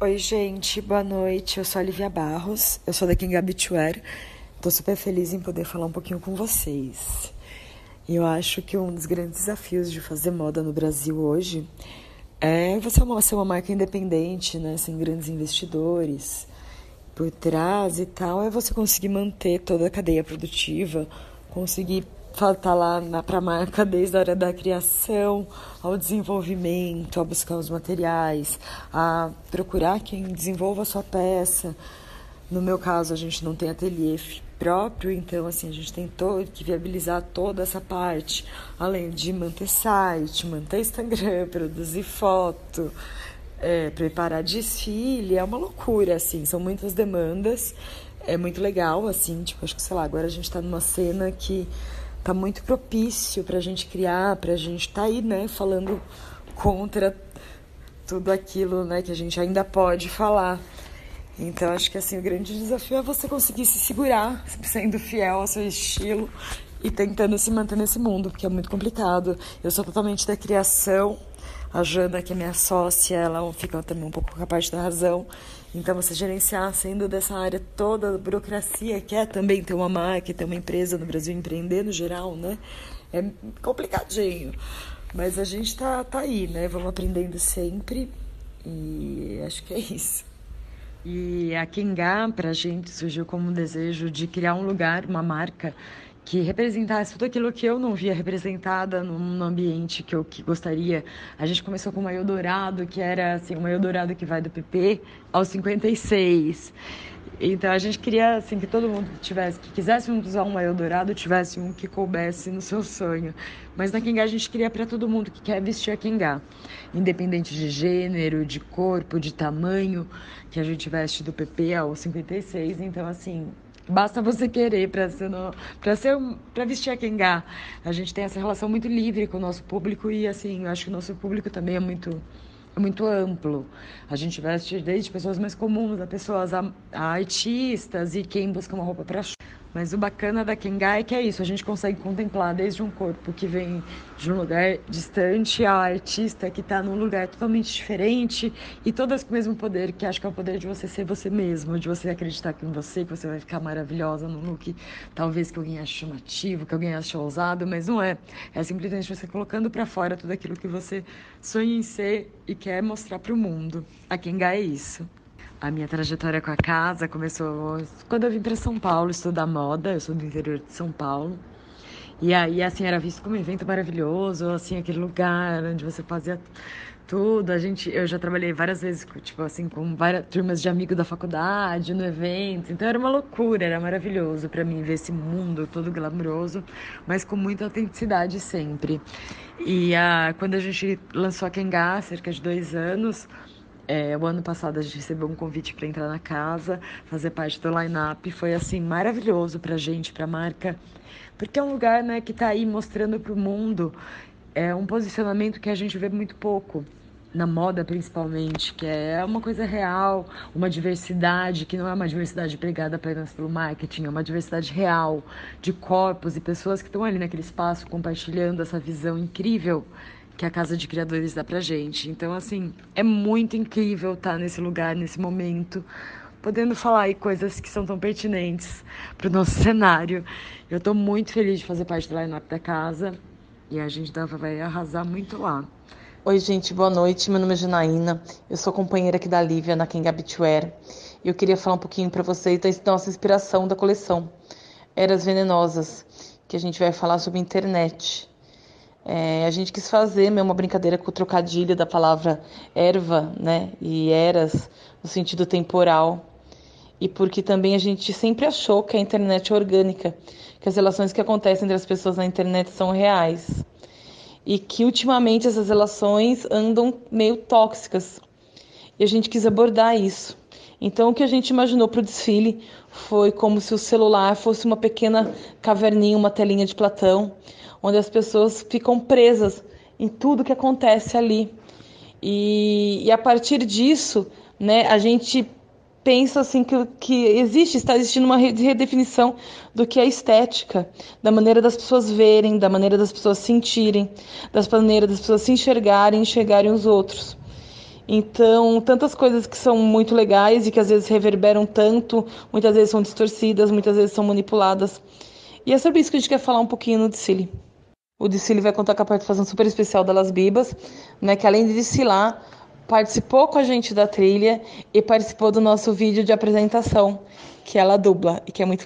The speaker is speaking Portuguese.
Oi, gente, boa noite. Eu sou a Olivia Barros, eu sou da King Habituer. Tô super feliz em poder falar um pouquinho com vocês. Eu acho que um dos grandes desafios de fazer moda no Brasil hoje é você ser uma marca independente, né, sem grandes investidores por trás e tal, é você conseguir manter toda a cadeia produtiva, conseguir faltar lá para a marca desde a hora da criação ao desenvolvimento, a buscar os materiais, a procurar quem desenvolva a sua peça. No meu caso, a gente não tem ateliê próprio, então assim, a gente tem todo, que viabilizar toda essa parte, além de manter site, manter Instagram, produzir foto, é, preparar desfile, é uma loucura, assim, são muitas demandas, é muito legal, assim, tipo, acho que, sei lá, agora a gente está numa cena que tá muito propício para a gente criar, para a gente estar tá aí, né, falando contra tudo aquilo, né, que a gente ainda pode falar. Então acho que assim o grande desafio é você conseguir se segurar, sendo fiel ao seu estilo e tentando se manter nesse mundo, porque é muito complicado. Eu sou totalmente da criação. A Jana, que é minha sócia, ela fica também um pouco parte da razão. Então, você gerenciar, sendo dessa área toda, a burocracia, que é também ter uma marca, ter uma empresa no Brasil, empreender no geral, né? É complicadinho. Mas a gente tá, tá aí, né? Vamos aprendendo sempre. E acho que é isso. E a Kingá, para a gente, surgiu como um desejo de criar um lugar, uma marca que representasse tudo aquilo que eu não via representada no ambiente que eu que gostaria. A gente começou com uma Eldorado, que era assim, uma Eldorado que vai do PP aos 56. Então a gente queria assim que todo mundo tivesse, que quisesse usar um Eldorado, tivesse um que coubesse no seu sonho. Mas na Kingá a gente queria para todo mundo que quer vestir a Kingá, independente de gênero, de corpo, de tamanho, que a gente veste do PP ao 56. Então assim, Basta você querer para ser para ser vestir a Kengá. A gente tem essa relação muito livre com o nosso público e assim, eu acho que o nosso público também é muito muito amplo. A gente veste desde pessoas mais comuns a pessoas a, a artistas e quem busca uma roupa para mas o bacana da Kengai é que é isso, a gente consegue contemplar desde um corpo que vem de um lugar distante ao artista que está num lugar totalmente diferente e todas com o mesmo poder, que acho que é o poder de você ser você mesmo, de você acreditar que em você, que você vai ficar maravilhosa num look talvez que alguém ache chamativo, que alguém ache ousado, mas não é. É simplesmente você colocando para fora tudo aquilo que você sonha em ser e quer mostrar para o mundo. A Kengai é isso. A minha trajetória com a casa começou quando eu vim para São Paulo estudar moda. Eu sou do interior de São Paulo. E aí, assim, era visto como um evento maravilhoso, assim, aquele lugar onde você fazia tudo. A gente, eu já trabalhei várias vezes, tipo assim, com várias turmas de amigos da faculdade, no evento. Então era uma loucura, era maravilhoso para mim ver esse mundo todo glamouroso, mas com muita autenticidade sempre. E a, quando a gente lançou a Kengá, cerca de dois anos, é, o ano passado a gente recebeu um convite para entrar na casa, fazer parte do line-up. Foi assim maravilhoso para a gente, para a marca, porque é um lugar né, que está aí mostrando para o mundo é, um posicionamento que a gente vê muito pouco na moda principalmente, que é uma coisa real, uma diversidade que não é uma diversidade pregada apenas pelo marketing, é uma diversidade real de corpos e pessoas que estão ali naquele espaço compartilhando essa visão incrível que a Casa de Criadores dá pra gente. Então, assim, é muito incrível estar nesse lugar, nesse momento, podendo falar aí coisas que são tão pertinentes pro nosso cenário. Eu tô muito feliz de fazer parte do line-up da casa e a gente vai arrasar muito lá. Oi, gente, boa noite. Meu nome é Janaína. Eu sou companheira aqui da Lívia na King Habitwear. E eu queria falar um pouquinho para vocês da nossa inspiração da coleção Eras Venenosas, que a gente vai falar sobre internet. É, a gente quis fazer uma brincadeira com o trocadilho da palavra erva, né? E eras, no sentido temporal. E porque também a gente sempre achou que a internet é orgânica, que as relações que acontecem entre as pessoas na internet são reais. E que ultimamente essas relações andam meio tóxicas. E a gente quis abordar isso. Então, o que a gente imaginou para o desfile foi como se o celular fosse uma pequena caverninha, uma telinha de Platão, onde as pessoas ficam presas em tudo que acontece ali. E, e a partir disso, né, a gente pensa assim que, que existe, está existindo uma redefinição do que é estética, da maneira das pessoas verem, da maneira das pessoas sentirem, das maneiras das pessoas se enxergarem, enxergarem os outros. Então, tantas coisas que são muito legais e que às vezes reverberam tanto, muitas vezes são distorcidas, muitas vezes são manipuladas. E é sobre isso que a gente quer falar um pouquinho no Dicile. O Dicile vai contar com a participação super especial das Bibas, né, que além de desfilar, participou com a gente da trilha e participou do nosso vídeo de apresentação, que ela dubla e que é muito